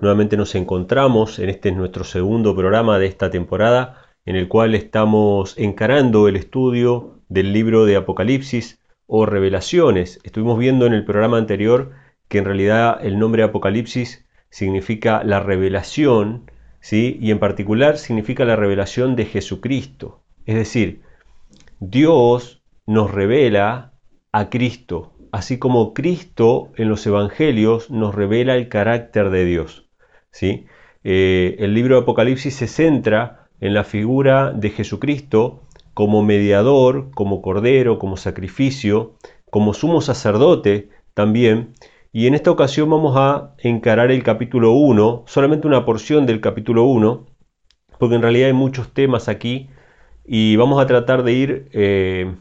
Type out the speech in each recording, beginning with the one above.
Nuevamente nos encontramos en este nuestro segundo programa de esta temporada en el cual estamos encarando el estudio del libro de Apocalipsis o revelaciones. Estuvimos viendo en el programa anterior que en realidad el nombre Apocalipsis significa la revelación, ¿sí? y en particular significa la revelación de Jesucristo. Es decir, Dios nos revela a Cristo, así como Cristo en los evangelios nos revela el carácter de Dios. ¿sí? Eh, el libro de Apocalipsis se centra en la figura de Jesucristo como mediador, como cordero, como sacrificio, como sumo sacerdote también. Y en esta ocasión vamos a encarar el capítulo 1, solamente una porción del capítulo 1, porque en realidad hay muchos temas aquí y vamos a tratar de ir eh,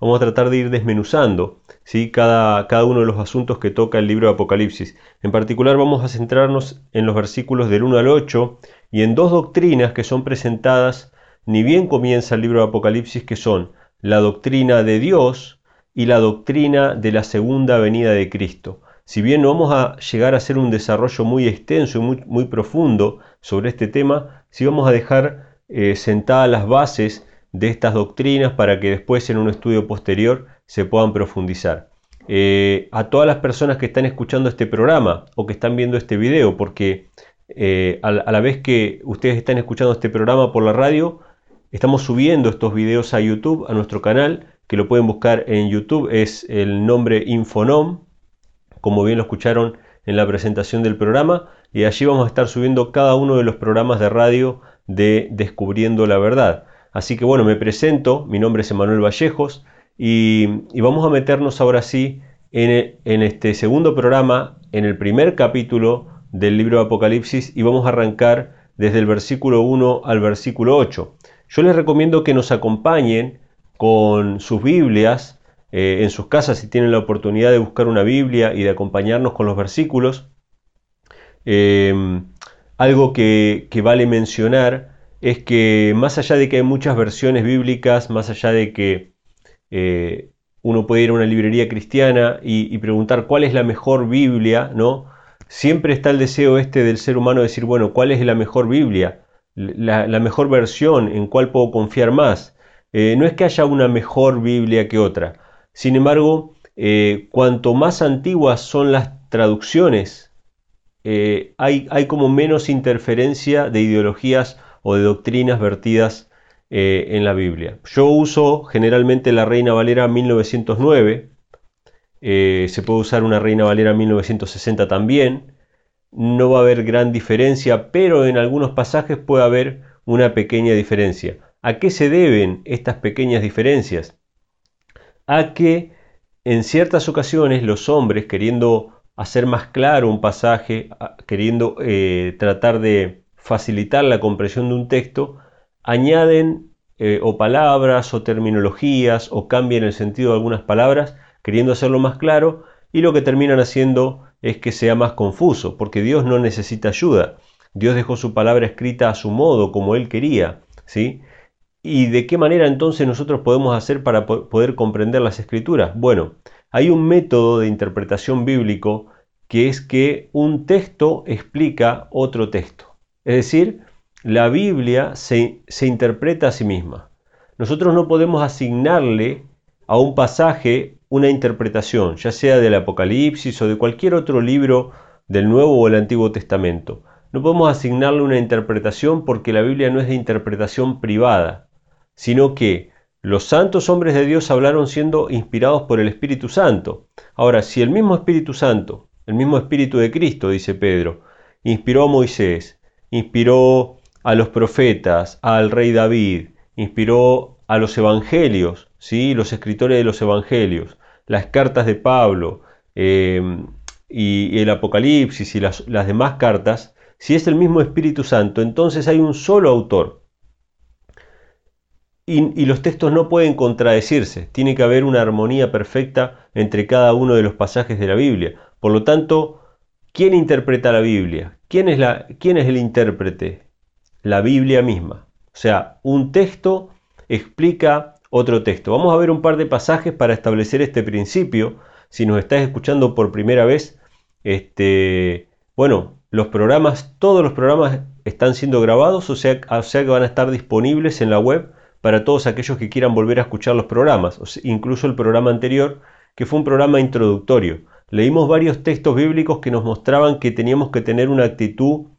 Vamos a tratar de ir desmenuzando ¿sí? cada, cada uno de los asuntos que toca el libro de Apocalipsis. En particular vamos a centrarnos en los versículos del 1 al 8 y en dos doctrinas que son presentadas ni bien comienza el libro de Apocalipsis, que son la doctrina de Dios y la doctrina de la segunda venida de Cristo. Si bien no vamos a llegar a hacer un desarrollo muy extenso y muy, muy profundo sobre este tema, sí vamos a dejar eh, sentadas las bases de estas doctrinas para que después en un estudio posterior se puedan profundizar. Eh, a todas las personas que están escuchando este programa o que están viendo este video, porque eh, a, la vez que ustedes están escuchando este programa por la radio, estamos subiendo estos videos a YouTube, a nuestro canal, que lo pueden buscar en YouTube, es el nombre Infonom, como bien lo escucharon en la presentación del programa, y allí vamos a estar subiendo cada uno de los programas de radio de Descubriendo la Verdad. Así que bueno, me presento, mi nombre es Emanuel Vallejos y, vamos a meternos ahora sí en, este segundo programa, en el primer capítulo del libro de Apocalipsis y vamos a arrancar desde el versículo 1 al versículo 8. Yo les recomiendo que nos acompañen con sus Biblias eh, en sus casas si tienen la oportunidad de buscar una Biblia y de acompañarnos con los versículos. Eh, algo que vale mencionar es que más allá de que hay muchas versiones bíblicas, más allá de que eh, uno puede ir a una librería cristiana y, preguntar cuál es la mejor Biblia, ¿no? Siempre está el deseo este del ser humano de decir, bueno, ¿cuál es la mejor Biblia? La, mejor versión, en cuál puedo confiar más. Eh, no es que haya una mejor Biblia que otra. Sin embargo, eh, cuanto más antiguas son las traducciones, hay, hay como menos interferencia de ideologías o de doctrinas vertidas eh, en la Biblia. Yo uso generalmente la Reina Valera 1909, eh, se puede usar una Reina Valera 1960 también, no va a haber gran diferencia, pero en algunos pasajes puede haber una pequeña diferencia. ¿A qué se deben estas pequeñas diferencias? A que en ciertas ocasiones los hombres, queriendo hacer más claro un pasaje, queriendo eh, tratar de facilitar la comprensión de un texto, añaden eh, o palabras o terminologías o cambian el sentido de algunas palabras queriendo hacerlo más claro y lo que terminan haciendo es que sea más confuso, porque Dios no necesita ayuda. Dios dejó su palabra escrita a su modo, como Él quería. ¿sí? ¿Y de qué manera entonces nosotros podemos hacer para poder comprender las escrituras? Bueno, hay un método de interpretación bíblico que es que un texto explica otro texto. Es decir, la Biblia se, interpreta a sí misma. Nosotros no podemos asignarle a un pasaje una interpretación, ya sea del Apocalipsis o de cualquier otro libro del Nuevo o el Antiguo Testamento. No podemos asignarle una interpretación porque la Biblia no es de interpretación privada, sino que los santos hombres de Dios hablaron siendo inspirados por el Espíritu Santo. Ahora, si el mismo Espíritu Santo, el mismo Espíritu de Cristo, dice Pedro, inspiró a Moisés, inspiró a los profetas, al rey David, inspiró a los evangelios, ¿sí? los escritores de los evangelios, las cartas de Pablo em, y, el Apocalipsis y las, demás cartas, si es el mismo Espíritu Santo, entonces hay un solo autor. Y, y, los textos no pueden contradecirse, tiene que haber una armonía perfecta entre cada uno de los pasajes de la Biblia. Por lo tanto, ¿quién interpreta la Biblia? ¿Quién es, el intérprete? La Biblia misma. O sea, un texto explica otro texto. Vamos a ver un par de pasajes para establecer este principio. Si nos estás escuchando por primera vez, este, bueno, los programas, todos los programas están siendo grabados, o sea, o sea que van a estar disponibles en la web para todos aquellos que quieran volver a escuchar los programas, incluso el programa anterior, que fue un programa introductorio. Leímos varios textos bíblicos que nos mostraban que teníamos que tener una actitud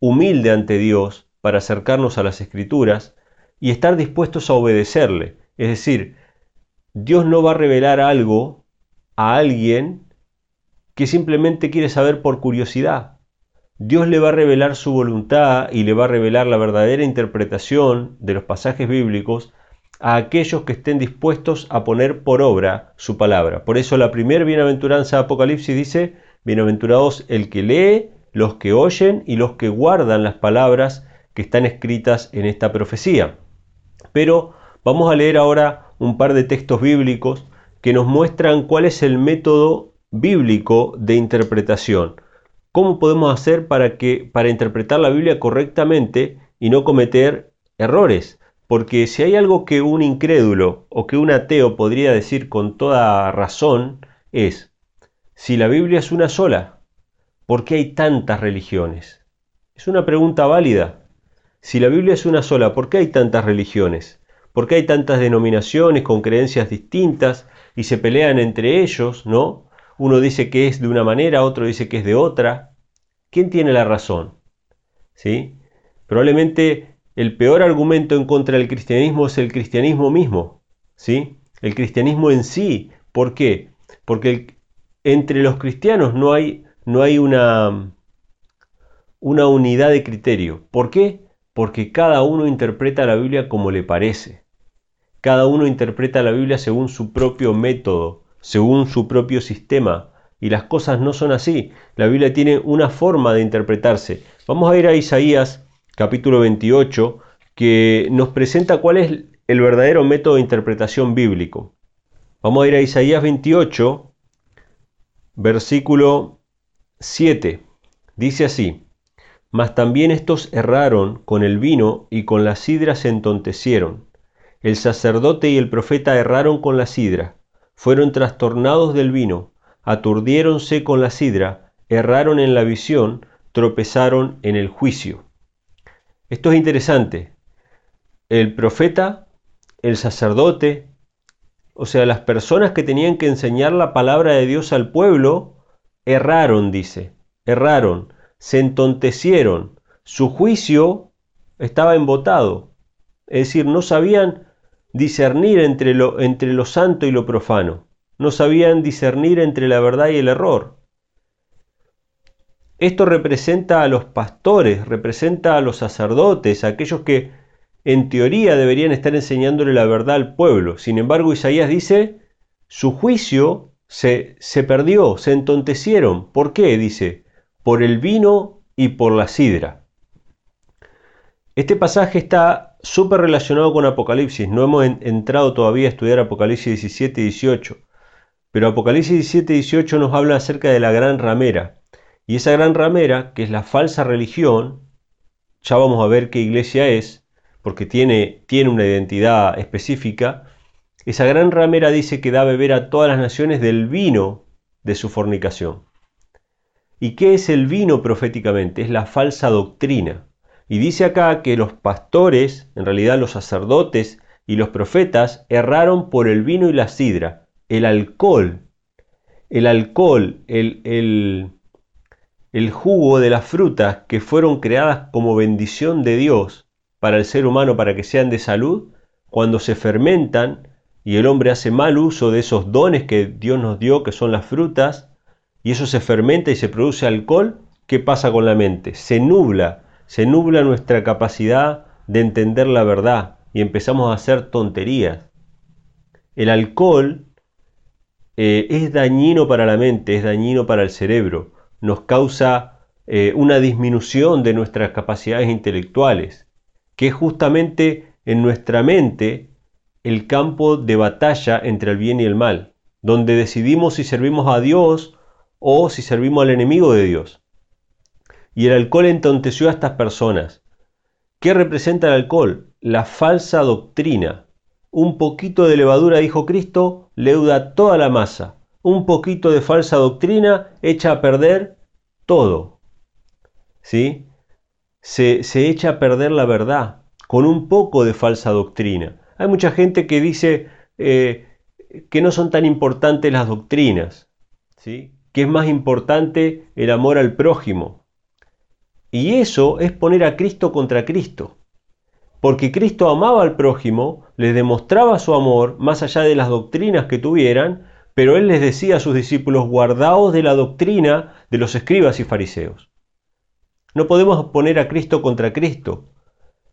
humilde ante Dios para acercarnos a las escrituras y estar dispuestos a obedecerle. Es decir, Dios no va a revelar algo a alguien que simplemente quiere saber por curiosidad. Dios le va a revelar su voluntad y le va a revelar la verdadera interpretación de los pasajes bíblicos a aquellos que estén dispuestos a poner por obra su palabra. Por eso la primera bienaventuranza de Apocalipsis dice, bienaventurados el que lee, los que oyen y los que guardan las palabras que están escritas en esta profecía. Pero vamos a leer ahora un par de textos bíblicos que nos muestran cuál es el método bíblico de interpretación. ¿Cómo podemos hacer para, que, para interpretar la Biblia correctamente y no cometer errores? Porque si hay algo que un incrédulo o que un ateo podría decir con toda razón es, si la Biblia es una sola, ¿por qué hay tantas religiones? Es una pregunta válida. Si la Biblia es una sola, ¿por qué hay tantas religiones? ¿Por qué hay tantas denominaciones con creencias distintas y se pelean entre ellos, ¿no? Uno dice que es de una manera, otro dice que es de otra. ¿Quién tiene la razón? ¿Sí? Probablemente el peor argumento en contra del cristianismo es el cristianismo mismo. ¿Sí? El cristianismo en sí. ¿Por qué? Porque entre los cristianos no hay, no hay una, una unidad de criterio. ¿Por qué? Porque cada uno interpreta la Biblia como le parece. Cada uno interpreta la Biblia según su propio método, según su propio sistema. Y las cosas no son así. La Biblia tiene una forma de interpretarse. Vamos a ir a Isaías capítulo 28, que nos presenta cuál es el verdadero método de interpretación bíblico. Vamos a ir a Isaías 28, versículo 7. Dice así, Mas también estos erraron con el vino y con la sidra se entontecieron. El sacerdote y el profeta erraron con la sidra fueron trastornados del vino, aturdiéronse con la sidra, erraron en la visión, tropezaron en el juicio. Esto es interesante. El profeta, el sacerdote, o sea, las personas que tenían que enseñar la palabra de Dios al pueblo, erraron, dice, erraron, se entontecieron, su juicio estaba embotado, es decir, no sabían discernir entre lo, entre lo santo y lo profano. No sabían discernir entre la verdad y el error. Esto representa a los pastores, representa a los sacerdotes, a aquellos que en teoría deberían estar enseñándole la verdad al pueblo. Sin embargo, Isaías dice, su juicio se, se perdió, se entontecieron. ¿Por qué? Dice, por el vino y por la sidra. Este pasaje está súper relacionado con Apocalipsis. No hemos entrado todavía a estudiar Apocalipsis 17 y 18. Pero Apocalipsis 17 y 18 nos habla acerca de la gran ramera. Y esa gran ramera, que es la falsa religión, ya vamos a ver qué iglesia es, porque tiene, tiene una identidad específica. Esa gran ramera dice que da a beber a todas las naciones del vino de su fornicación. ¿Y qué es el vino proféticamente? Es la falsa doctrina. Y dice acá que los pastores, en realidad los sacerdotes y los profetas, erraron por el vino y la sidra, el alcohol, el alcohol, el, el, el jugo de las frutas que fueron creadas como bendición de Dios para el ser humano para que sean de salud, cuando se fermentan y el hombre hace mal uso de esos dones que Dios nos dio, que son las frutas, y eso se fermenta y se produce alcohol, ¿qué pasa con la mente? Se nubla, se nubla nuestra capacidad de entender la verdad y empezamos a hacer tonterías. El alcohol eh, es dañino para la mente, es dañino para el cerebro, nos causa eh, una disminución de nuestras capacidades intelectuales, que es justamente en nuestra mente el campo de batalla entre el bien y el mal, donde decidimos si servimos a Dios o si servimos al enemigo de Dios. Y el alcohol entonteció a estas personas. ¿Qué representa el alcohol? La falsa doctrina. Un poquito de levadura, dijo Cristo, leuda toda la masa. Un poquito de falsa doctrina echa a perder todo. ¿Sí? Se, echa a perder la verdad con un poco de falsa doctrina. Hay mucha gente que dice eh, que no son tan importantes las doctrinas, ¿sí? que es más importante el amor al prójimo. Y eso es poner a Cristo contra Cristo. Porque Cristo amaba al prójimo, les demostraba su amor más allá de las doctrinas que tuvieran, pero él les decía a sus discípulos, guardaos de la doctrina de los escribas y fariseos. No podemos poner a Cristo contra Cristo.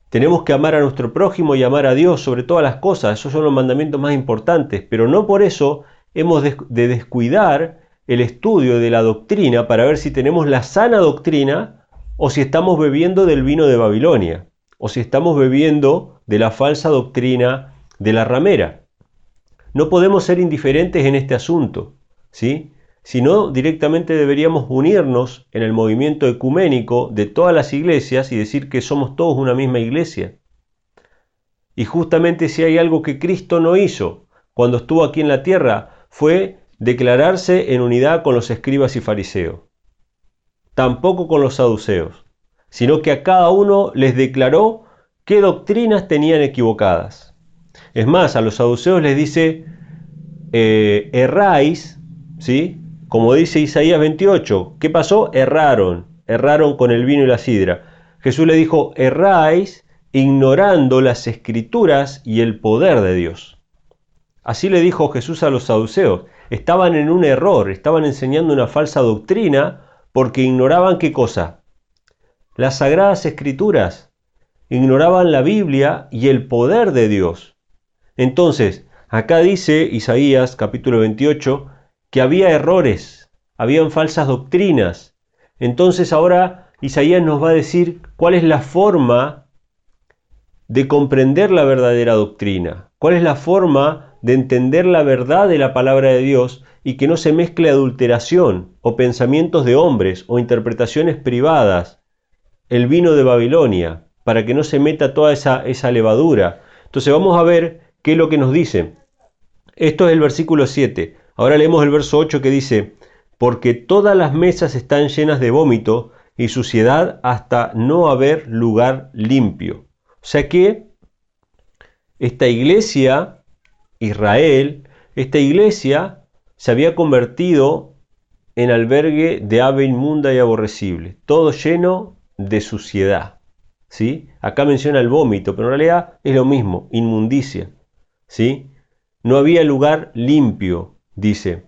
Tenemos que amar a nuestro prójimo y amar a Dios sobre todas las cosas. Esos son los mandamientos más importantes. Pero no por eso hemos de descuidar el estudio de la doctrina para ver si tenemos la sana doctrina o si estamos bebiendo del vino de Babilonia o si estamos bebiendo de la falsa doctrina de la ramera. No podemos ser indiferentes en este asunto, ¿sí? sino directamente deberíamos unirnos en el movimiento ecuménico de todas las iglesias y decir que somos todos una misma iglesia. Y justamente si hay algo que Cristo no hizo cuando estuvo aquí en la tierra, fue declararse en unidad con los escribas y fariseos, tampoco con los saduceos, sino que a cada uno les declaró qué doctrinas tenían equivocadas. Es más, a los saduceos les dice, eh, erráis, ¿sí? Como dice Isaías 28, ¿qué pasó? Erraron, erraron con el vino y la sidra. Jesús le dijo, erráis ignorando las escrituras y el poder de Dios. Así le dijo Jesús a los saduceos. Estaban en un error, estaban enseñando una falsa doctrina porque ignoraban qué cosa? Las sagradas escrituras, ignoraban la Biblia y el poder de Dios. Entonces, acá dice Isaías capítulo 28, que había errores, habían falsas doctrinas. Entonces ahora Isaías nos va a decir cuál es la forma de comprender la verdadera doctrina, cuál es la forma de entender la verdad de la palabra de Dios y que no se mezcle adulteración o pensamientos de hombres o interpretaciones privadas, el vino de Babilonia, para que no se meta toda esa, esa levadura. Entonces vamos a ver qué es lo que nos dice. Esto es el versículo 7. Ahora leemos el verso 8 que dice, porque todas las mesas están llenas de vómito y suciedad hasta no haber lugar limpio. O sea que esta iglesia, Israel, esta iglesia se había convertido en albergue de ave inmunda y aborrecible, todo lleno de suciedad. ¿sí? Acá menciona el vómito, pero en realidad es lo mismo, inmundicia. ¿Sí? No había lugar limpio, dice.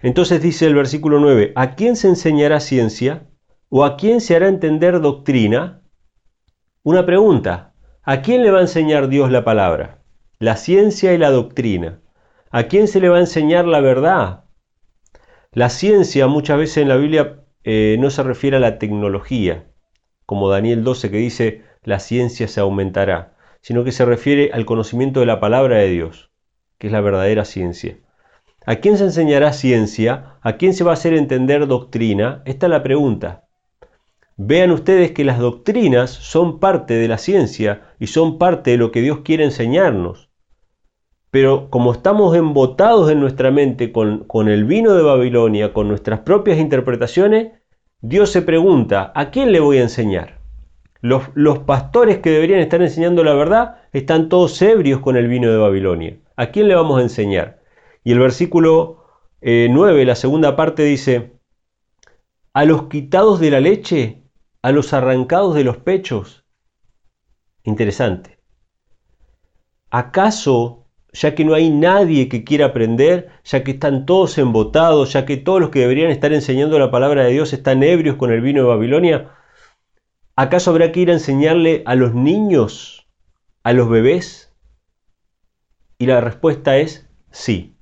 Entonces dice el versículo 9, ¿a quién se enseñará ciencia? ¿O a quién se hará entender doctrina? Una pregunta, ¿a quién le va a enseñar Dios la palabra? La ciencia y la doctrina. ¿A quién se le va a enseñar la verdad? La ciencia muchas veces en la Biblia eh, no se refiere a la tecnología, como Daniel 12 que dice, la ciencia se aumentará, sino que se refiere al conocimiento de la palabra de Dios, que es la verdadera ciencia. ¿A quién se enseñará ciencia? ¿A quién se va a hacer entender doctrina? Esta es la pregunta. Vean ustedes que las doctrinas son parte de la ciencia y son parte de lo que Dios quiere enseñarnos. Pero como estamos embotados en nuestra mente con, con el vino de Babilonia, con nuestras propias interpretaciones, Dios se pregunta, ¿a quién le voy a enseñar? Los, pastores que deberían estar enseñando la verdad están todos ebrios con el vino de Babilonia. ¿A quién le vamos a enseñar? Y el versículo 9, eh, la segunda parte dice, a los quitados de la leche, a los arrancados de los pechos. Interesante. ¿Acaso, ya que no hay nadie que quiera aprender, ya que están todos embotados, ya que todos los que deberían estar enseñando la palabra de Dios están ebrios con el vino de Babilonia, ¿acaso habrá que ir a enseñarle a los niños, a los bebés? Y la respuesta es sí.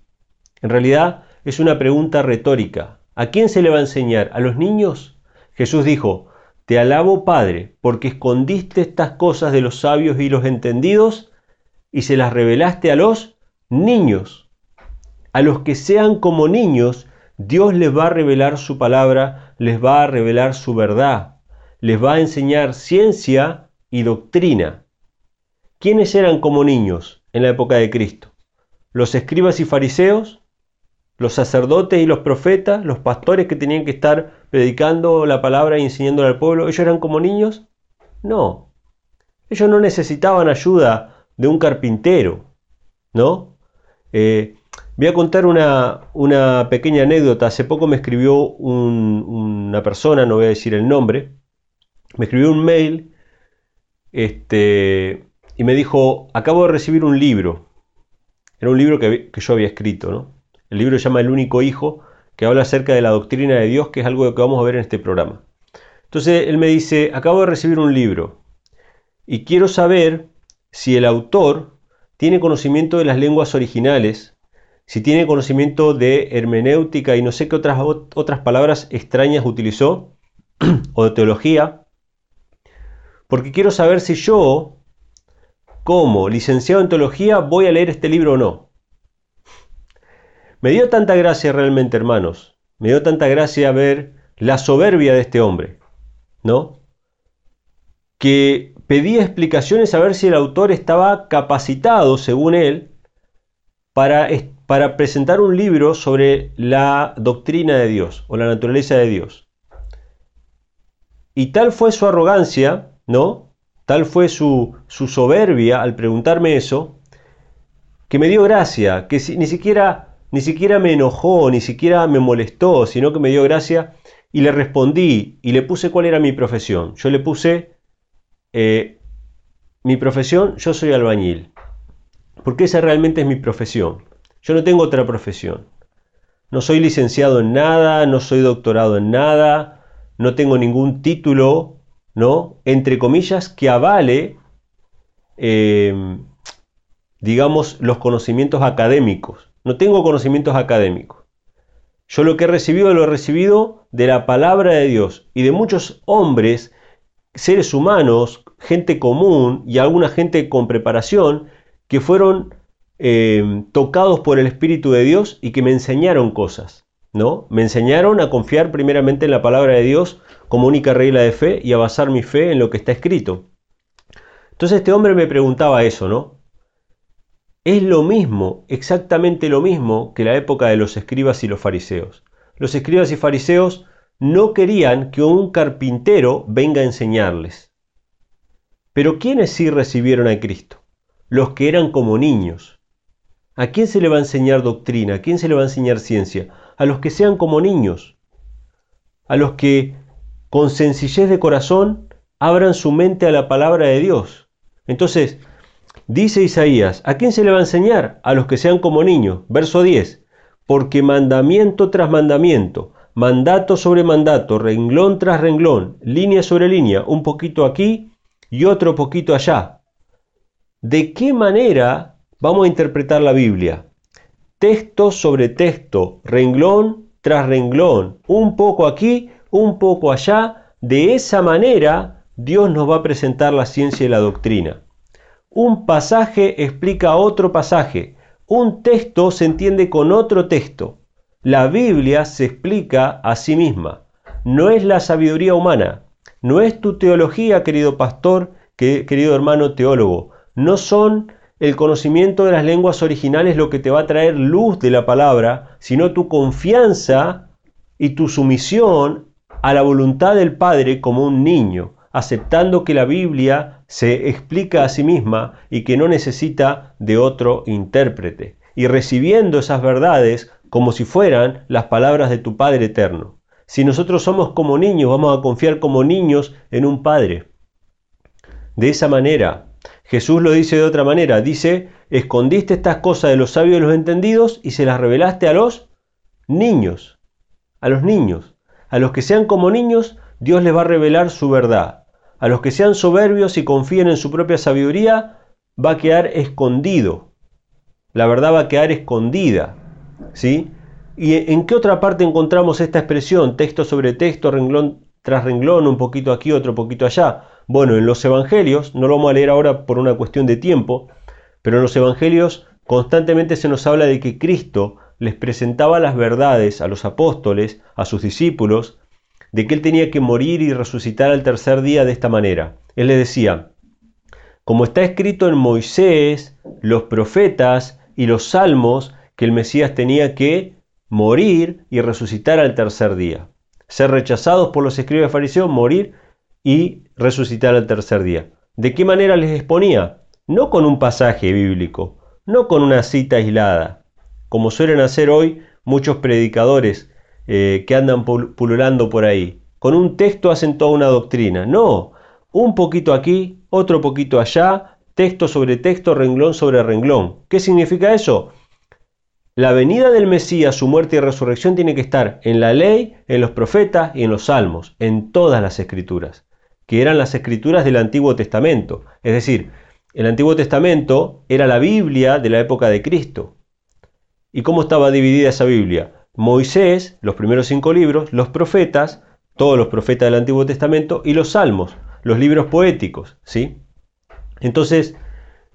En realidad es una pregunta retórica. ¿A quién se le va a enseñar? ¿A los niños? Jesús dijo, Te alabo Padre, porque escondiste estas cosas de los sabios y los entendidos y se las revelaste a los niños. A los que sean como niños, Dios les va a revelar su palabra, les va a revelar su verdad, les va a enseñar ciencia y doctrina. ¿Quiénes eran como niños en la época de Cristo? Los escribas y fariseos, los sacerdotes y los profetas, los pastores que tenían que estar predicando la palabra y enseñándola al pueblo, ¿ellos eran como niños? No. Ellos no necesitaban ayuda de un carpintero, ¿no? Eh, voy a contar una, pequeña anécdota. Hace poco me escribió una persona, no voy a decir el nombre, me escribió un mail este, y me dijo, acabo de recibir un libro. Era un libro que, que yo había escrito, ¿no? El libro se llama El único hijo, que habla acerca de la doctrina de Dios, que es algo que vamos a ver en este programa. Entonces él me dice, acabo de recibir un libro y quiero saber si el autor tiene conocimiento de las lenguas originales, si tiene conocimiento de hermenéutica y no sé qué otras, otras palabras extrañas utilizó, o de teología, porque quiero saber si yo, como licenciado en teología, voy a leer este libro o no. Me dio tanta gracia realmente, hermanos. Me dio tanta gracia ver la soberbia de este hombre, ¿no? Que pedía explicaciones a ver si el autor estaba capacitado, según él, para, para presentar un libro sobre la doctrina de Dios o la naturaleza de Dios. Y tal fue su arrogancia, ¿no? Tal fue su, su soberbia al preguntarme eso, que me dio gracia, que ni siquiera ni siquiera me enojó, ni siquiera me molestó, sino que me dio gracia y le respondí y le puse cuál era mi profesión. Yo le puse, eh, mi profesión, yo soy albañil, porque esa realmente es mi profesión. Yo no tengo otra profesión. No soy licenciado en nada, no soy doctorado en nada, no tengo ningún título, ¿no? Entre comillas, que avale, eh, digamos, los conocimientos académicos. No tengo conocimientos académicos. Yo lo que he recibido lo he recibido de la palabra de Dios y de muchos hombres, seres humanos, gente común y alguna gente con preparación que fueron eh, tocados por el Espíritu de Dios y que me enseñaron cosas. ¿No? Me enseñaron a confiar primeramente en la palabra de Dios como única regla de fe y a basar mi fe en lo que está escrito. Entonces este hombre me preguntaba eso, ¿no? es lo mismo, exactamente lo mismo que la época de los escribas y los fariseos. Los escribas y fariseos no querían que un carpintero venga a enseñarles. Pero ¿quiénes sí recibieron a Cristo? Los que eran como niños. ¿A quién se le va a enseñar doctrina? ¿A quién se le va a enseñar ciencia? A los que sean como niños. A los que con sencillez de corazón abran su mente a la palabra de Dios. Entonces, Dice Isaías, ¿a quién se le va a enseñar? A los que sean como niños. Verso 10. Porque mandamiento tras mandamiento, mandato sobre mandato, renglón tras renglón, línea sobre línea, un poquito aquí y otro poquito allá. ¿De qué manera vamos a interpretar la Biblia? Texto sobre texto, renglón tras renglón, un poco aquí, un poco allá. De esa manera Dios nos va a presentar la ciencia y la doctrina. Un pasaje explica otro pasaje. Un texto se entiende con otro texto. La Biblia se explica a sí misma. No es la sabiduría humana. No es tu teología, querido pastor, querido hermano teólogo. No son el conocimiento de las lenguas originales lo que te va a traer luz de la palabra, sino tu confianza y tu sumisión a la voluntad del Padre como un niño aceptando que la Biblia se explica a sí misma y que no necesita de otro intérprete, y recibiendo esas verdades como si fueran las palabras de tu Padre eterno. Si nosotros somos como niños, vamos a confiar como niños en un Padre. De esa manera, Jesús lo dice de otra manera, dice, escondiste estas cosas de los sabios y los entendidos y se las revelaste a los niños, a los niños. A los que sean como niños, Dios les va a revelar su verdad. A los que sean soberbios y confíen en su propia sabiduría, va a quedar escondido. La verdad va a quedar escondida. ¿Sí? ¿Y en qué otra parte encontramos esta expresión? Texto sobre texto, renglón tras renglón, un poquito aquí, otro poquito allá. Bueno, en los evangelios, no lo vamos a leer ahora por una cuestión de tiempo, pero en los evangelios constantemente se nos habla de que Cristo les presentaba las verdades a los apóstoles, a sus discípulos, de que Él tenía que morir y resucitar al tercer día de esta manera. Él les decía, como está escrito en Moisés, los profetas y los salmos, que el Mesías tenía que morir y resucitar al tercer día. Ser rechazados por los escribas fariseos, morir y resucitar al tercer día. ¿De qué manera les exponía? No con un pasaje bíblico, no con una cita aislada, como suelen hacer hoy muchos predicadores eh, que andan pululando por ahí. Con un texto hacen toda una doctrina. No, un poquito aquí, otro poquito allá, texto sobre texto, renglón sobre renglón. ¿Qué significa eso? La venida del Mesías, su muerte y resurrección tiene que estar en la ley, en los profetas y en los salmos, en todas las escrituras, que eran las escrituras del Antiguo Testamento. Es decir, el Antiguo Testamento era la Biblia de la época de Cristo. ¿Y cómo estaba dividida esa Biblia? Moisés, los primeros cinco libros, los profetas, todos los profetas del Antiguo Testamento y los salmos, los libros poéticos, ¿sí? Entonces,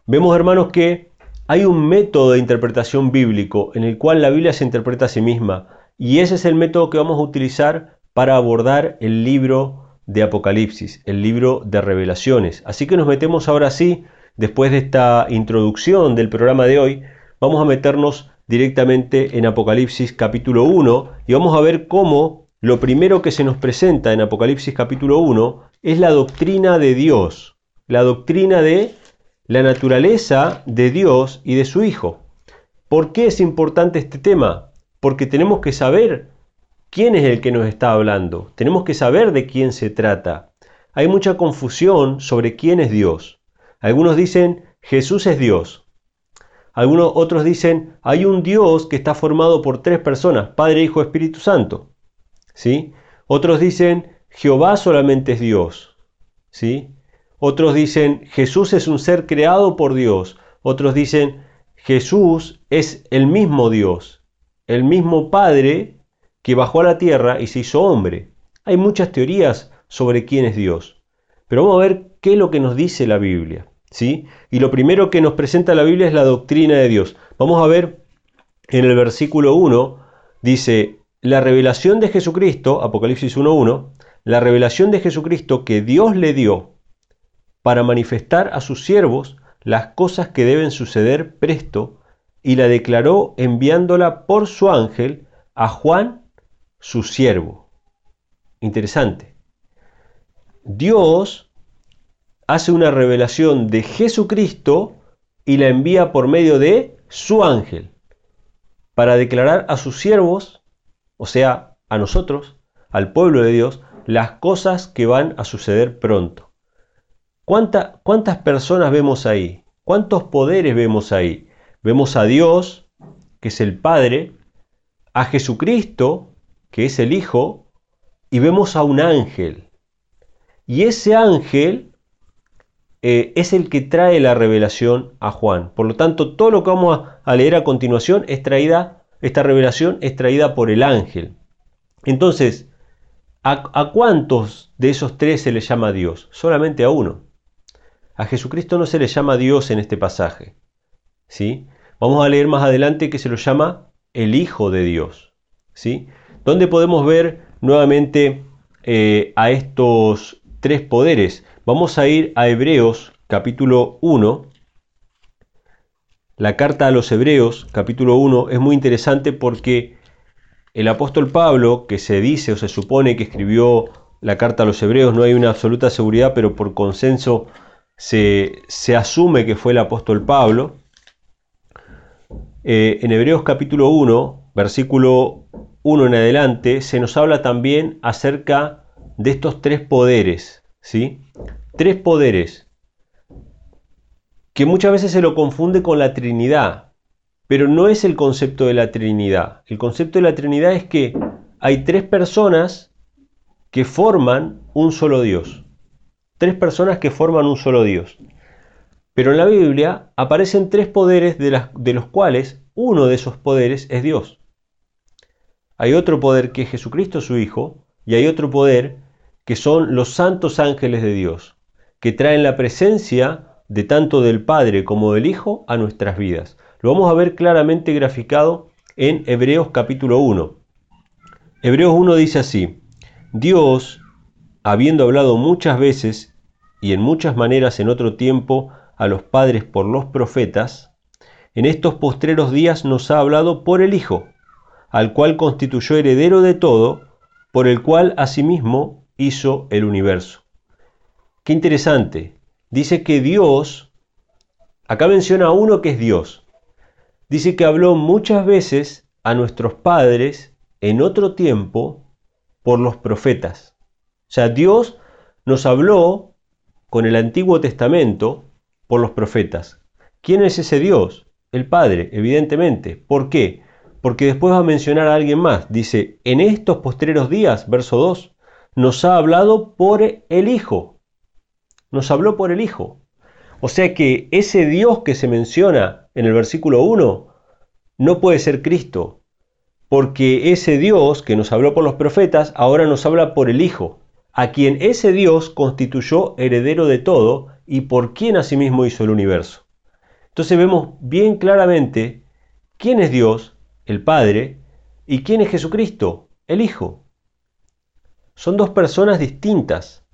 vemos hermanos que hay un método de interpretación bíblico en el cual la Biblia se interpreta a sí misma y ese es el método que vamos a utilizar para abordar el libro de Apocalipsis, el libro de revelaciones. Así que nos metemos ahora sí, después de esta introducción del programa de hoy, vamos a meternos directamente en Apocalipsis capítulo 1 y vamos a ver cómo lo primero que se nos presenta en Apocalipsis capítulo 1 es la doctrina de Dios, la doctrina de la naturaleza de Dios y de su Hijo. ¿Por qué es importante este tema? Porque tenemos que saber quién es el que nos está hablando, tenemos que saber de quién se trata. Hay mucha confusión sobre quién es Dios. Algunos dicen Jesús es Dios. Algunos otros dicen hay un Dios que está formado por tres personas, Padre, Hijo, Espíritu Santo. ¿Sí? Otros dicen Jehová solamente es Dios. ¿Sí? Otros dicen, Jesús es un ser creado por Dios. Otros dicen, Jesús es el mismo Dios, el mismo Padre que bajó a la tierra y se hizo hombre. Hay muchas teorías sobre quién es Dios. Pero vamos a ver qué es lo que nos dice la Biblia. ¿sí? Y lo primero que nos presenta la Biblia es la doctrina de Dios. Vamos a ver en el versículo 1, dice, la revelación de Jesucristo, Apocalipsis 1.1, la revelación de Jesucristo que Dios le dio para manifestar a sus siervos las cosas que deben suceder presto, y la declaró enviándola por su ángel a Juan, su siervo. Interesante. Dios hace una revelación de Jesucristo y la envía por medio de su ángel para declarar a sus siervos, o sea, a nosotros, al pueblo de Dios, las cosas que van a suceder pronto. ¿Cuántas personas vemos ahí? ¿Cuántos poderes vemos ahí? Vemos a Dios, que es el Padre, a Jesucristo, que es el Hijo, y vemos a un ángel. Y ese ángel eh, es el que trae la revelación a Juan. Por lo tanto, todo lo que vamos a, leer a continuación es traída, esta revelación es traída por el ángel. Entonces, ¿a, ¿a cuántos de esos tres se le llama Dios? Solamente a uno. A Jesucristo no se le llama Dios en este pasaje. ¿sí? Vamos a leer más adelante que se lo llama el Hijo de Dios. ¿sí? ¿Dónde podemos ver nuevamente eh, a estos tres poderes? Vamos a ir a Hebreos capítulo 1. La carta a los Hebreos capítulo 1 es muy interesante porque el apóstol Pablo, que se dice o se supone que escribió la carta a los Hebreos, no hay una absoluta seguridad, pero por consenso se, asume que fue el apóstol Pablo. Eh, en Hebreos capítulo 1, versículo 1 en adelante, se nos habla también acerca de estos tres poderes. ¿sí? Tres poderes que muchas veces se lo confunde con la Trinidad, pero no es el concepto de la Trinidad. El concepto de la Trinidad es que hay tres personas que forman un solo Dios tres personas que forman un solo Dios. Pero en la Biblia aparecen tres poderes de, los cuales uno de esos poderes es Dios. Hay otro poder que es Jesucristo su Hijo y hay otro poder que son los santos ángeles de Dios, que traen la presencia de tanto del Padre como del Hijo a nuestras vidas. Lo vamos a ver claramente graficado en Hebreos capítulo 1. Hebreos 1 dice así, Dios, habiendo hablado muchas veces y en muchas maneras en otro tiempo a los padres por los profetas, en estos postreros días nos ha hablado por el Hijo, al cual constituyó heredero de todo, por el cual asimismo hizo el universo. Qué interesante. Dice que Dios, acá menciona a uno que es Dios, dice que habló muchas veces a nuestros padres en otro tiempo por los profetas. O sea, Dios nos habló con el Antiguo Testamento por los profetas. ¿Quién es ese Dios? El Padre, evidentemente. ¿Por qué? Porque después va a mencionar a alguien más. Dice, en estos postreros días, verso 2, nos ha hablado por el Hijo. Nos habló por el Hijo. O sea que ese Dios que se menciona en el versículo 1 no puede ser Cristo, porque ese Dios que nos habló por los profetas ahora nos habla por el Hijo, a quien ese Dios constituyó heredero de todo y por quien asimismo hizo el universo. Entonces vemos bien claramente quién es Dios, el Padre, y quién es Jesucristo, el Hijo. Son dos personas distintas.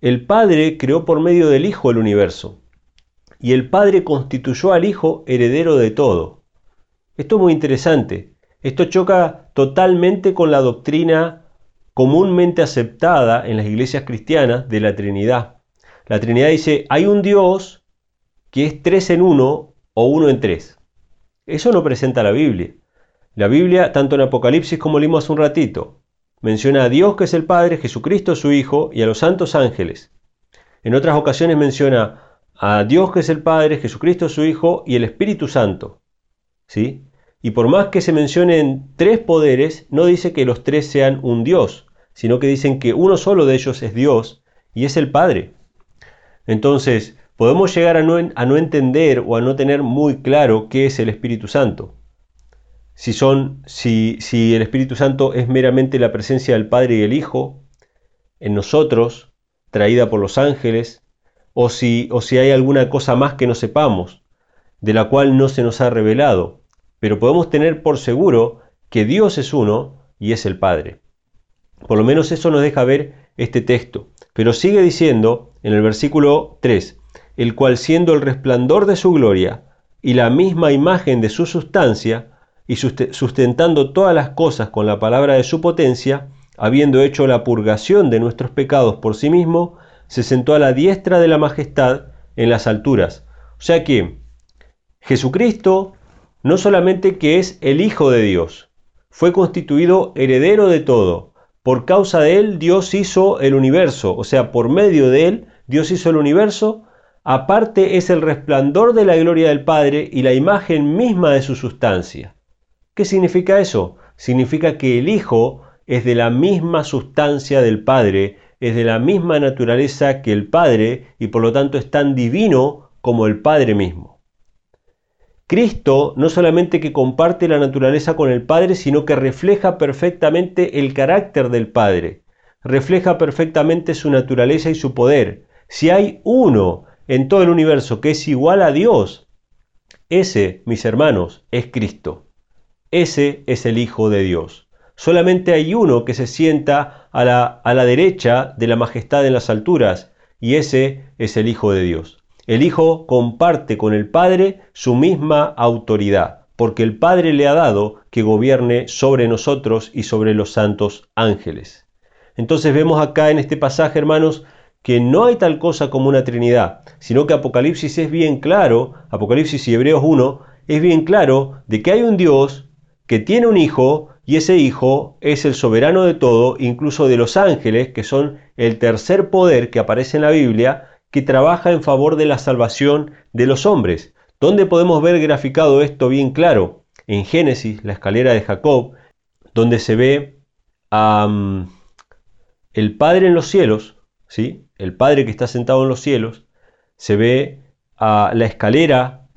El Padre creó por medio del Hijo el universo, y el Padre constituyó al Hijo heredero de todo. Esto es muy interesante, esto choca totalmente con la doctrina comúnmente aceptada en las iglesias cristianas de la Trinidad. La Trinidad dice, hay un Dios que es tres en uno o uno en tres. Eso no presenta la Biblia. La Biblia, tanto en Apocalipsis como leímos hace un ratito, menciona a Dios que es el Padre, Jesucristo su Hijo y a los santos ángeles. En otras ocasiones menciona a Dios que es el Padre, Jesucristo su Hijo y el Espíritu Santo. ¿Sí? Y por más que se mencionen tres poderes, no dice que los tres sean un Dios, sino que dicen que uno solo de ellos es Dios y es el Padre. Entonces, podemos llegar a no, entender o a no tener muy claro qué es el Espíritu Santo. Si, son, si, si el Espíritu Santo es meramente la presencia del Padre y el Hijo en nosotros, traída por los ángeles, o si, o si hay alguna cosa más que no sepamos, de la cual no se nos ha revelado pero podemos tener por seguro que Dios es uno y es el Padre. Por lo menos eso nos deja ver este texto. Pero sigue diciendo en el versículo 3, el cual siendo el resplandor de su gloria y la misma imagen de su sustancia, y sustentando todas las cosas con la palabra de su potencia, habiendo hecho la purgación de nuestros pecados por sí mismo, se sentó a la diestra de la majestad en las alturas. O sea que Jesucristo no solamente que es el Hijo de Dios, fue constituido heredero de todo. Por causa de él Dios hizo el universo, o sea, por medio de él Dios hizo el universo. Aparte es el resplandor de la gloria del Padre y la imagen misma de su sustancia. ¿Qué significa eso? Significa que el Hijo es de la misma sustancia del Padre, es de la misma naturaleza que el Padre y por lo tanto es tan divino como el Padre mismo. Cristo no solamente que comparte la naturaleza con el Padre, sino que refleja perfectamente el carácter del Padre, refleja perfectamente su naturaleza y su poder. Si hay uno en todo el universo que es igual a Dios, ese, mis hermanos, es Cristo. Ese es el Hijo de Dios. Solamente hay uno que se sienta a la, a la derecha de la majestad en las alturas, y ese es el Hijo de Dios. El Hijo comparte con el Padre su misma autoridad, porque el Padre le ha dado que gobierne sobre nosotros y sobre los santos ángeles. Entonces vemos acá en este pasaje, hermanos, que no hay tal cosa como una Trinidad, sino que Apocalipsis es bien claro, Apocalipsis y Hebreos 1, es bien claro de que hay un Dios que tiene un Hijo y ese Hijo es el soberano de todo, incluso de los ángeles, que son el tercer poder que aparece en la Biblia, que trabaja en favor de la salvación de los hombres. ¿Dónde podemos ver graficado esto bien claro? En Génesis, la escalera de Jacob, donde se ve a el Padre en los cielos, ¿sí? el Padre que está sentado en los cielos, se ve a la escalera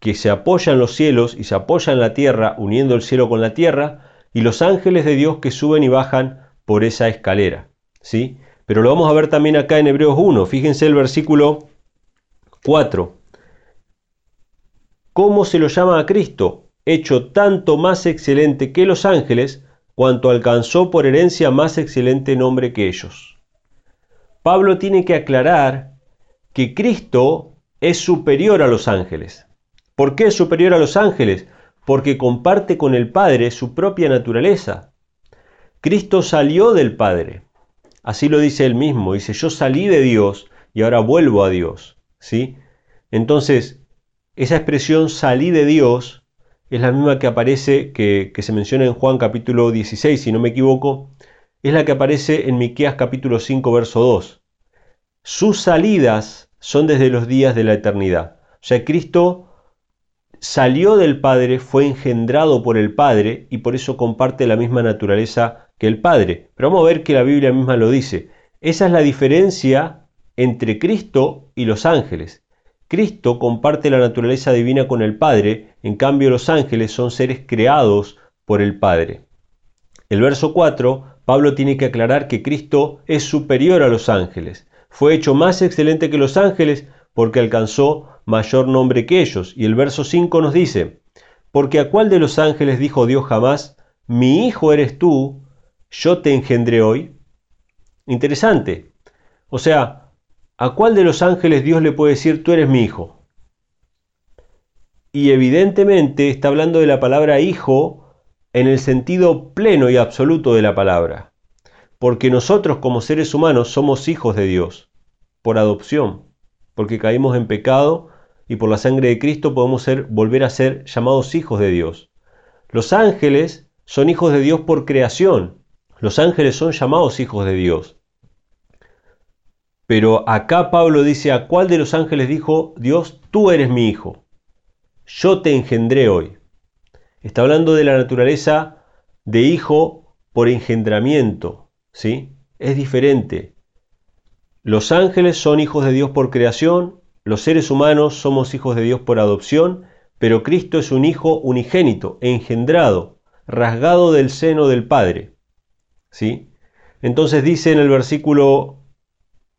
que se apoya en los cielos y se apoya en la tierra, uniendo el cielo con la tierra, y los ángeles de Dios que suben y bajan por esa escalera. ¿sí? Pero lo vamos a ver también acá en Hebreos 1. Fíjense el versículo 4. ¿Cómo se lo llama a Cristo? Hecho tanto más excelente que los ángeles, cuanto alcanzó por herencia más excelente nombre que ellos. Pablo tiene que aclarar que Cristo es superior a los ángeles. ¿Por qué es superior a los ángeles? Porque comparte con el Padre su propia naturaleza. Cristo salió del Padre. Así lo dice él mismo. Dice, yo salí de Dios y ahora vuelvo a Dios. ¿Sí? Entonces, esa expresión salí de Dios es la misma que aparece, que, se menciona en Juan capítulo 16, si no me equivoco, es la que aparece en Miqueas capítulo 5, verso 2. Sus salidas son desde los días de la eternidad. O sea, Cristo salió del Padre, fue engendrado por el Padre y por eso comparte la misma naturaleza que el Padre. Pero vamos a ver que la Biblia misma lo dice. Esa es la diferencia entre Cristo y los ángeles. Cristo comparte la naturaleza divina con el Padre, en cambio los ángeles son seres creados por el Padre. El verso 4, Pablo tiene que aclarar que Cristo es superior a los ángeles. Fue hecho más excelente que los ángeles porque alcanzó mayor nombre que ellos. Y el verso 5 nos dice, porque a cuál de los ángeles dijo Dios jamás, mi hijo eres tú, yo te engendré hoy. Interesante. O sea, ¿a cuál de los ángeles Dios le puede decir, tú eres mi hijo? Y evidentemente está hablando de la palabra hijo en el sentido pleno y absoluto de la palabra. Porque nosotros como seres humanos somos hijos de Dios, por adopción, porque caímos en pecado y por la sangre de Cristo podemos ser, volver a ser llamados hijos de Dios. Los ángeles son hijos de Dios por creación. Los ángeles son llamados hijos de Dios. Pero acá Pablo dice, ¿a cuál de los ángeles dijo Dios, tú eres mi hijo? Yo te engendré hoy. Está hablando de la naturaleza de hijo por engendramiento, ¿sí? Es diferente. Los ángeles son hijos de Dios por creación, los seres humanos somos hijos de Dios por adopción, pero Cristo es un hijo unigénito, engendrado, rasgado del seno del Padre. Entonces dice en el versículo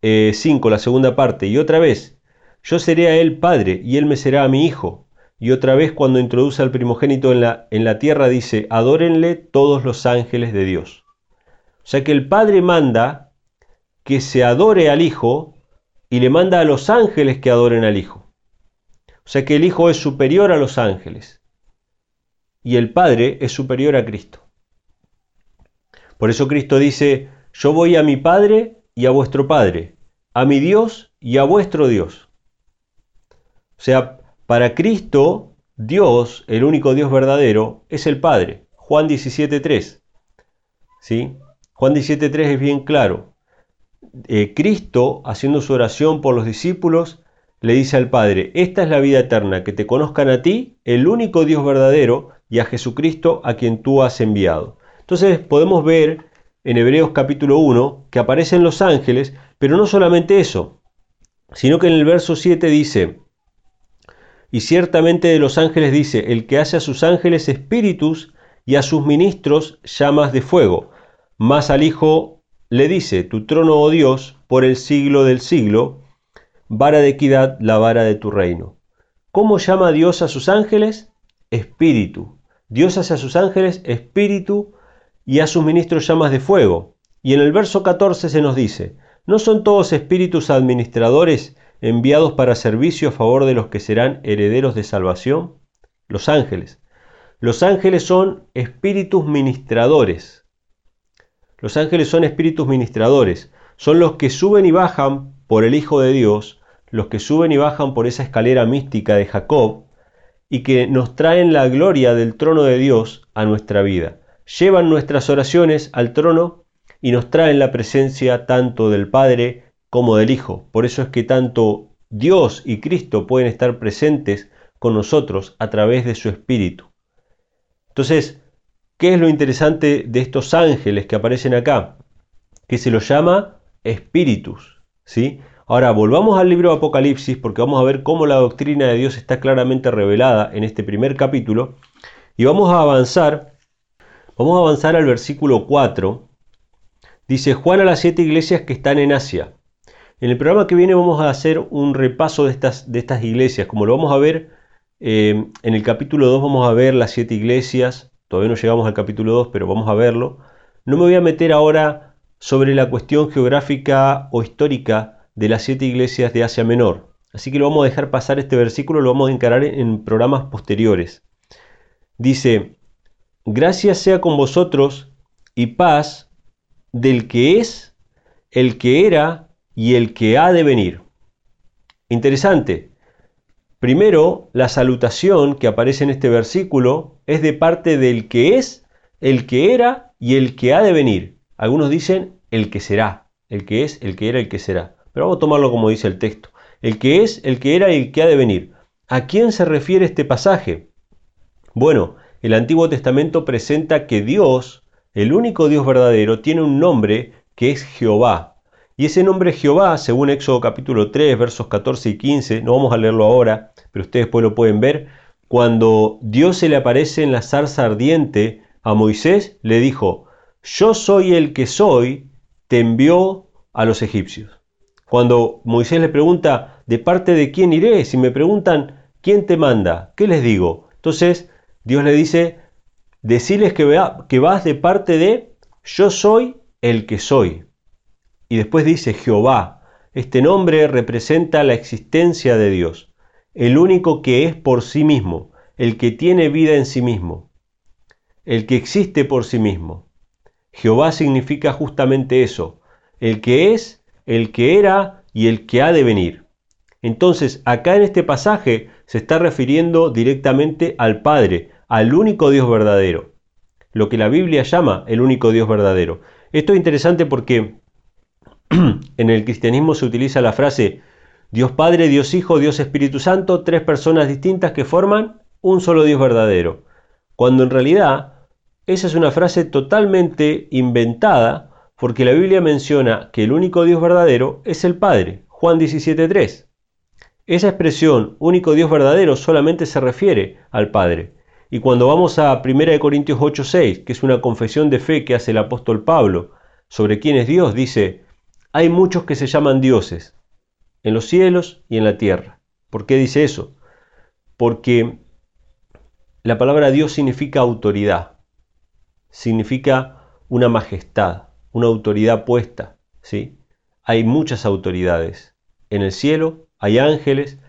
5, eh, la segunda parte, y otra vez, yo seré a él padre y él me será a mi hijo. Y otra vez cuando introduce al primogénito en la, en la tierra dice, adórenle todos los ángeles de Dios. O sea que el Padre manda que se adore al Hijo y le manda a los ángeles que adoren al Hijo. O sea que el Hijo es superior a los ángeles y el Padre es superior a Cristo. Por eso Cristo dice, yo voy a mi Padre y a vuestro Padre, a mi Dios y a vuestro Dios. O sea, para Cristo, Dios, el único Dios verdadero, es el Padre. Juan 17.3. ¿Sí? Juan 17.3 es bien claro. Eh, Cristo, haciendo su oración por los discípulos, le dice al Padre, esta es la vida eterna, que te conozcan a ti, el único Dios verdadero, y a Jesucristo a quien tú has enviado. Entonces podemos ver en Hebreos capítulo 1 que aparecen los ángeles, pero no solamente eso, sino que en el verso 7 dice, y ciertamente de los ángeles dice, el que hace a sus ángeles espíritus y a sus ministros llamas de fuego, más al Hijo le dice, tu trono, oh Dios, por el siglo del siglo, vara de equidad, la vara de tu reino. ¿Cómo llama Dios a sus ángeles? Espíritu. Dios hace a sus ángeles espíritu y a sus ministros llamas de fuego. Y en el verso 14 se nos dice, ¿no son todos espíritus administradores enviados para servicio a favor de los que serán herederos de salvación? Los ángeles. Los ángeles son espíritus ministradores. Los ángeles son espíritus ministradores, son los que suben y bajan por el Hijo de Dios, los que suben y bajan por esa escalera mística de Jacob y que nos traen la gloria del trono de Dios a nuestra vida. Llevan nuestras oraciones al trono y nos traen la presencia tanto del Padre como del Hijo. Por eso es que tanto Dios y Cristo pueden estar presentes con nosotros a través de su Espíritu. Entonces, ¿Qué es lo interesante de estos ángeles que aparecen acá? Que se los llama espíritus. ¿sí? Ahora, volvamos al libro de Apocalipsis porque vamos a ver cómo la doctrina de Dios está claramente revelada en este primer capítulo. Y vamos a avanzar, vamos a avanzar al versículo 4 Dice Juan a las siete iglesias que están en Asia. En el programa que viene vamos a hacer un repaso de estas, de estas iglesias. Como lo vamos a ver eh, en el capítulo 2, vamos a ver las siete iglesias. Todavía no llegamos al capítulo 2, pero vamos a verlo. No me voy a meter ahora sobre la cuestión geográfica o histórica de las siete iglesias de Asia Menor. Así que lo vamos a dejar pasar este versículo, lo vamos a encarar en programas posteriores. Dice, gracias sea con vosotros y paz del que es, el que era y el que ha de venir. Interesante. Primero, la salutación que aparece en este versículo es de parte del que es, el que era y el que ha de venir. Algunos dicen el que será, el que es, el que era, el que será. Pero vamos a tomarlo como dice el texto. El que es, el que era y el que ha de venir. ¿A quién se refiere este pasaje? Bueno, el Antiguo Testamento presenta que Dios, el único Dios verdadero, tiene un nombre que es Jehová. Y ese nombre Jehová, según Éxodo capítulo 3, versos 14 y 15, no vamos a leerlo ahora, pero ustedes lo pueden ver, cuando Dios se le aparece en la zarza ardiente a Moisés, le dijo, yo soy el que soy, te envió a los egipcios. Cuando Moisés le pregunta, ¿de parte de quién iré? Si me preguntan, ¿quién te manda? ¿Qué les digo? Entonces Dios le dice, decirles que, que vas de parte de, yo soy el que soy. Y después dice Jehová. Este nombre representa la existencia de Dios, el único que es por sí mismo, el que tiene vida en sí mismo, el que existe por sí mismo. Jehová significa justamente eso, el que es, el que era y el que ha de venir. Entonces, acá en este pasaje se está refiriendo directamente al Padre, al único Dios verdadero, lo que la Biblia llama el único Dios verdadero. Esto es interesante porque en el cristianismo se utiliza la frase Dios Padre, Dios Hijo, Dios Espíritu Santo, tres personas distintas que forman un solo Dios verdadero, cuando en realidad esa es una frase totalmente inventada porque la Biblia menciona que el único Dios verdadero es el Padre, Juan 17.3. Esa expresión, único Dios verdadero, solamente se refiere al Padre. Y cuando vamos a 1 Corintios 8.6, que es una confesión de fe que hace el apóstol Pablo sobre quién es Dios, dice, hay muchos que se llaman dioses, en los cielos y en la tierra. ¿Por qué dice eso? Porque la palabra Dios significa autoridad significa una majestad, una autoridad puesta. ¿sí? Hay muchas autoridades. En el cielo hay ángeles,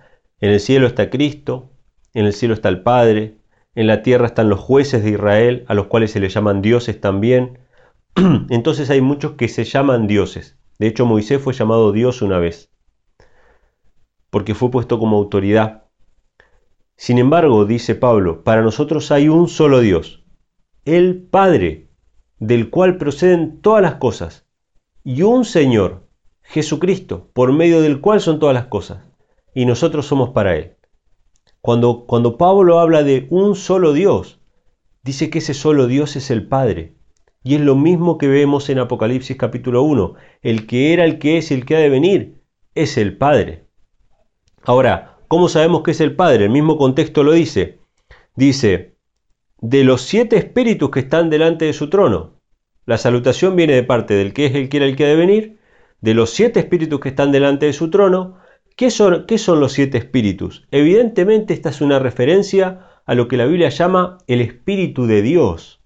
en el cielo está Cristo, en el cielo está el Padre, en la tierra están los jueces de Israel, a los cuales se les llaman dioses también. Entonces hay muchos que se llaman dioses. De hecho, Moisés fue llamado Dios una vez, porque fue puesto como autoridad. Sin embargo, dice Pablo, para nosotros hay un solo Dios, el Padre, del cual proceden todas las cosas, y un Señor, Jesucristo, por medio del cual son todas las cosas, y nosotros somos para Él. Cuando, cuando Pablo habla de un solo Dios, dice que ese solo Dios es el Padre. Y es lo mismo que vemos en Apocalipsis capítulo 1. El que era, el que es y el que ha de venir es el Padre. Ahora, ¿cómo sabemos que es el Padre? El mismo contexto lo dice. Dice, de los siete espíritus que están delante de su trono. La salutación viene de parte del que es el que era el que ha de venir, de los siete espíritus que están delante de su trono. ¿Qué son, ¿Qué son los siete espíritus? Evidentemente esta es una referencia a lo que la Biblia llama el Espíritu de Dios.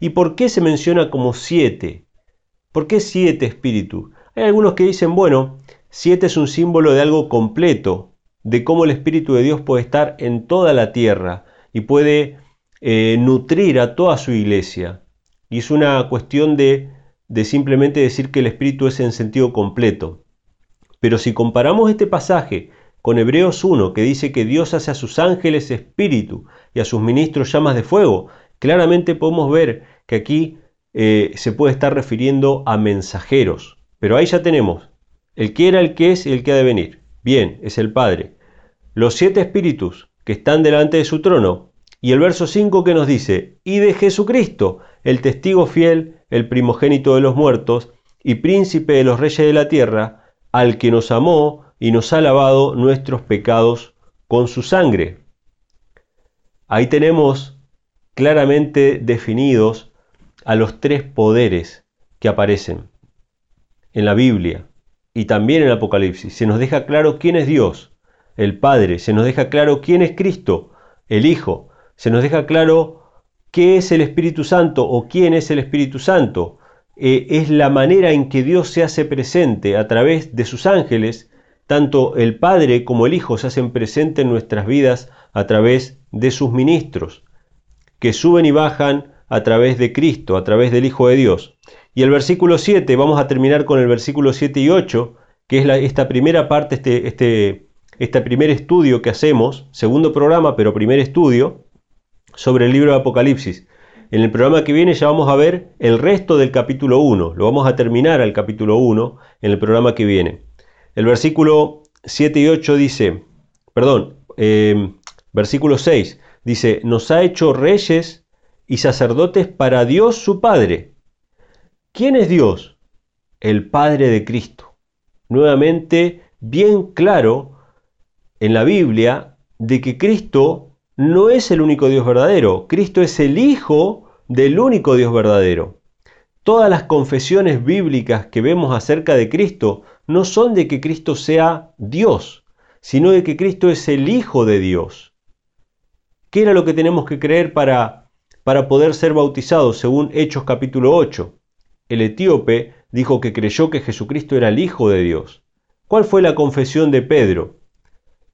¿Y por qué se menciona como siete? ¿Por qué siete espíritus? Hay algunos que dicen, bueno, siete es un símbolo de algo completo, de cómo el Espíritu de Dios puede estar en toda la tierra y puede eh, nutrir a toda su iglesia. Y es una cuestión de, de simplemente decir que el Espíritu es en sentido completo. Pero si comparamos este pasaje con Hebreos 1, que dice que Dios hace a sus ángeles espíritu y a sus ministros llamas de fuego, claramente podemos ver que aquí eh, se puede estar refiriendo a mensajeros. Pero ahí ya tenemos el que era, el que es y el que ha de venir. Bien, es el Padre. Los siete espíritus que están delante de su trono y el verso 5 que nos dice, y de Jesucristo, el testigo fiel, el primogénito de los muertos y príncipe de los reyes de la tierra, al que nos amó y nos ha lavado nuestros pecados con su sangre. Ahí tenemos claramente definidos a los tres poderes que aparecen. en la Biblia y también en Apocalipsis. Se nos deja claro quién es Dios, el Padre. Se nos deja claro quién es Cristo, el Hijo. Se nos deja claro qué es el Espíritu Santo o quién es el Espíritu Santo. Eh, es la manera en que Dios se hace presente a través de sus ángeles. Tanto el Padre como el Hijo se hacen presentes en nuestras vidas a través de sus ministros, que suben y bajan a través de Cristo, a través del Hijo de Dios. Y el versículo 7, vamos a terminar con el versículo 7 y 8, que es esta primera parte, este, este, este primer estudio que hacemos, segundo programa, pero primer estudio, sobre el libro de Apocalipsis. En el programa que viene ya vamos a ver el resto del capítulo 1. Lo vamos a terminar al capítulo 1 en el programa que viene. El versículo 7 y 8 dice, perdón, em, versículo 6 dice, nos ha hecho reyes y sacerdotes para Dios su Padre. ¿Quién es Dios? El Padre de Cristo. Nuevamente, bien claro en la Biblia de que Cristo no es el único Dios verdadero. Cristo es el Hijo del único Dios verdadero. Todas las confesiones bíblicas que vemos acerca de Cristo no son de que Cristo sea Dios, sino de que Cristo es el Hijo de Dios. ¿Qué era lo que tenemos que creer para, para poder ser bautizados según Hechos capítulo 8? El etíope dijo que creyó que Jesucristo era el Hijo de Dios. ¿Cuál fue la confesión de Pedro?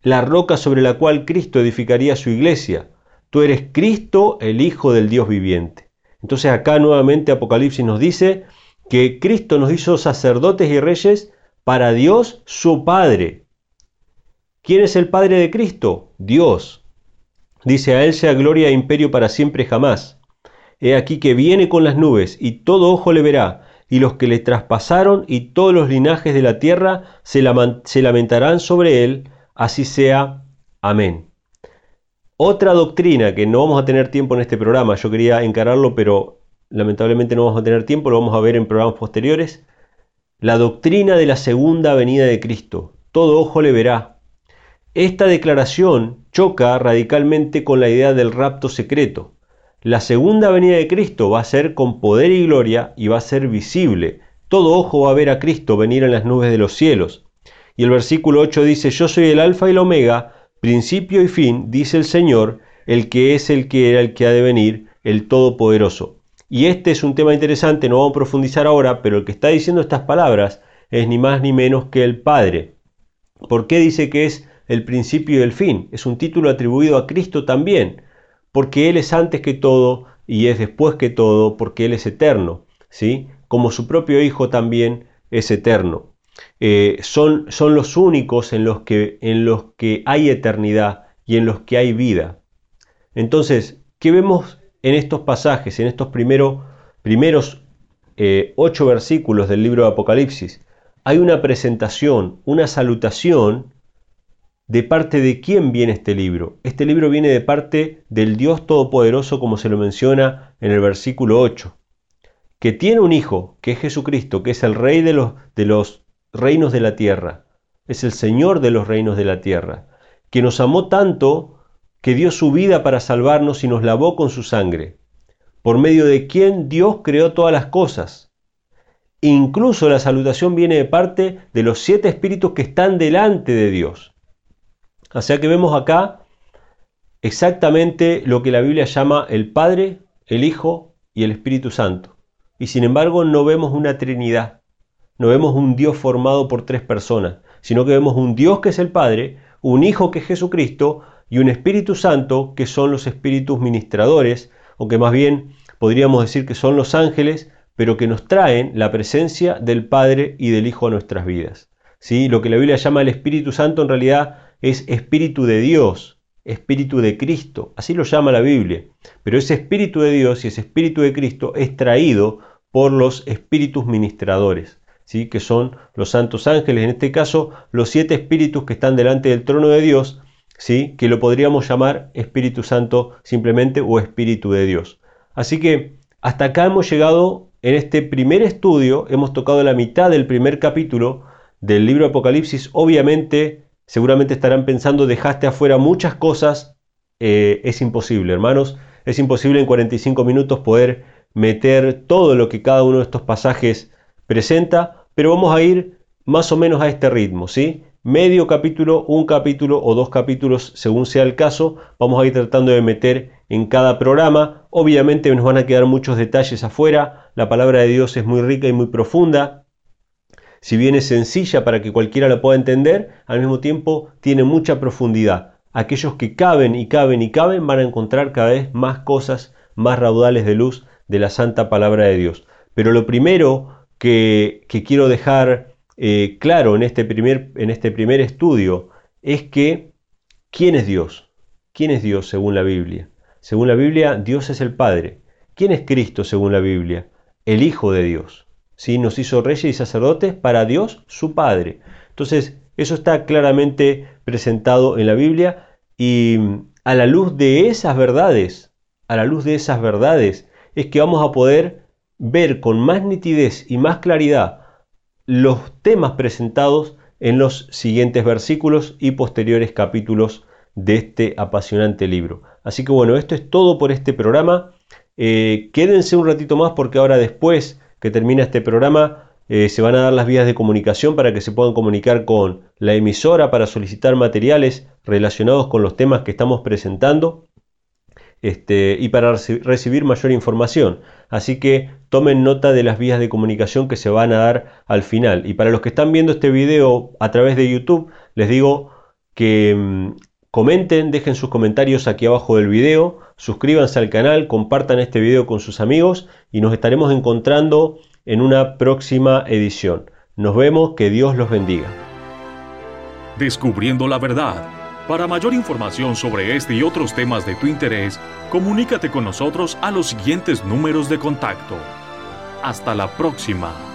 La roca sobre la cual Cristo edificaría su iglesia. Tú eres Cristo, el Hijo del Dios viviente. Entonces acá nuevamente Apocalipsis nos dice que Cristo nos hizo sacerdotes y reyes para Dios su Padre. ¿Quién es el Padre de Cristo? Dios. Dice a Él sea gloria e imperio para siempre jamás. He aquí que viene con las nubes y todo ojo le verá, y los que le traspasaron y todos los linajes de la tierra se, lamentarán sobre Él así sea. Amén. Otra doctrina que no vamos a tener tiempo en este programa, yo quería encararlo, pero lamentablemente no vamos a tener tiempo, lo vamos a ver en programas posteriores. La doctrina de la segunda venida de Cristo. Todo ojo le verá. Esta declaración choca radicalmente con la idea del rapto secreto. La segunda venida de Cristo va a ser con poder y gloria y va a ser visible. Todo ojo va a ver a Cristo venir en las nubes de los cielos. Y el versículo 8 dice, yo soy el alfa y el omega, principio y fin, dice el Señor, el que es el que era, el que ha de venir, el Todopoderoso. Y este es un tema interesante, no vamos a profundizar ahora, pero el que está diciendo estas palabras es ni más ni menos que el Padre. ¿Por qué dice que es el principio y el fin? Es un título atribuido a Cristo también, porque Él es antes que todo y es después que todo, porque Él es eterno, ¿sí? Como su propio Hijo también es eterno. Eh, son, son, los únicos en los, que, en los que hay eternidad y en los que hay vida. Entonces, ¿qué vemos en estos pasajes, en estos primeros eh, ocho versículos del libro de Apocalipsis? Hay una presentación, una salutación de parte de quién viene este libro. Este libro viene de parte del Dios Todopoderoso, como se lo menciona en el versículo 8, que tiene un hijo, que es Jesucristo, que es el rey de los, de los reinos de la tierra. Es el Señor de los reinos de la tierra, que nos amó tanto que dio su vida para salvarnos y nos lavó con su sangre, por medio de quien Dios creó todas las cosas. Incluso la salutación viene de parte de los siete espíritus que están delante de Dios. O sea que vemos acá exactamente lo que la Biblia llama el Padre, el Hijo y el Espíritu Santo. Y sin embargo no vemos una Trinidad no vemos un Dios formado por tres personas, sino que vemos un Dios que es el Padre, un Hijo que es Jesucristo y un Espíritu Santo que son los espíritus ministradores, o que más bien podríamos decir que son los ángeles, pero que nos traen la presencia del Padre y del Hijo a nuestras vidas. ¿Sí? Lo que la Biblia llama el Espíritu Santo en realidad es Espíritu de Dios, Espíritu de Cristo, así lo llama la Biblia. Pero ese Espíritu de Dios y ese Espíritu de Cristo es traído por los espíritus ministradores que son los santos ángeles, en este caso los siete espíritus que están delante del trono de Dios, ¿sí? que lo podríamos llamar Espíritu Santo simplemente o Espíritu de Dios. Así que hasta acá hemos llegado en este primer estudio, hemos tocado la mitad del primer capítulo del libro Apocalipsis. Obviamente, seguramente estarán pensando, dejaste afuera muchas cosas. Eh, es imposible, hermanos, es imposible en 45 minutos poder meter todo lo que cada uno de estos pasajes presenta, pero vamos a ir más o menos a este ritmo, ¿sí? Medio capítulo, un capítulo o dos capítulos, según sea el caso, vamos a ir tratando de meter en cada programa. Obviamente nos van a quedar muchos detalles afuera, la palabra de Dios es muy rica y muy profunda. Si bien es sencilla para que cualquiera la pueda entender, al mismo tiempo tiene mucha profundidad. Aquellos que caben y caben y caben van a encontrar cada vez más cosas, más raudales de luz de la santa palabra de Dios. Pero lo primero que, quiero dejar eh, claro en este, primer, en este primer estudio es que ¿quién es Dios? ¿Quién es Dios según la Biblia? Según la Biblia, Dios es el Padre. ¿Quién es Cristo según la Biblia? El Hijo de Dios. ¿Sí? Nos hizo reyes y sacerdotes para Dios, su Padre. Entonces, eso está claramente presentado en la Biblia y a la luz de esas verdades, a la luz de esas verdades, es que vamos a poder ver con más nitidez y más claridad los temas presentados en los siguientes versículos y posteriores capítulos de este apasionante libro. Así que bueno, esto es todo por este programa. Eh, quédense un ratito más porque ahora después que termina este programa eh, se van a dar las vías de comunicación para que se puedan comunicar con la emisora para solicitar materiales relacionados con los temas que estamos presentando este, y para recibir mayor información. Así que tomen nota de las vías de comunicación que se van a dar al final. Y para los que están viendo este video a través de YouTube, les digo que mm, comenten, dejen sus comentarios aquí abajo del video, suscríbanse al canal, compartan este video con sus amigos y nos estaremos encontrando en una próxima edición. Nos vemos, que Dios los bendiga. Descubriendo la verdad para mayor información sobre este y otros temas de tu interés, comunícate con nosotros a los siguientes números de contacto. Hasta la próxima.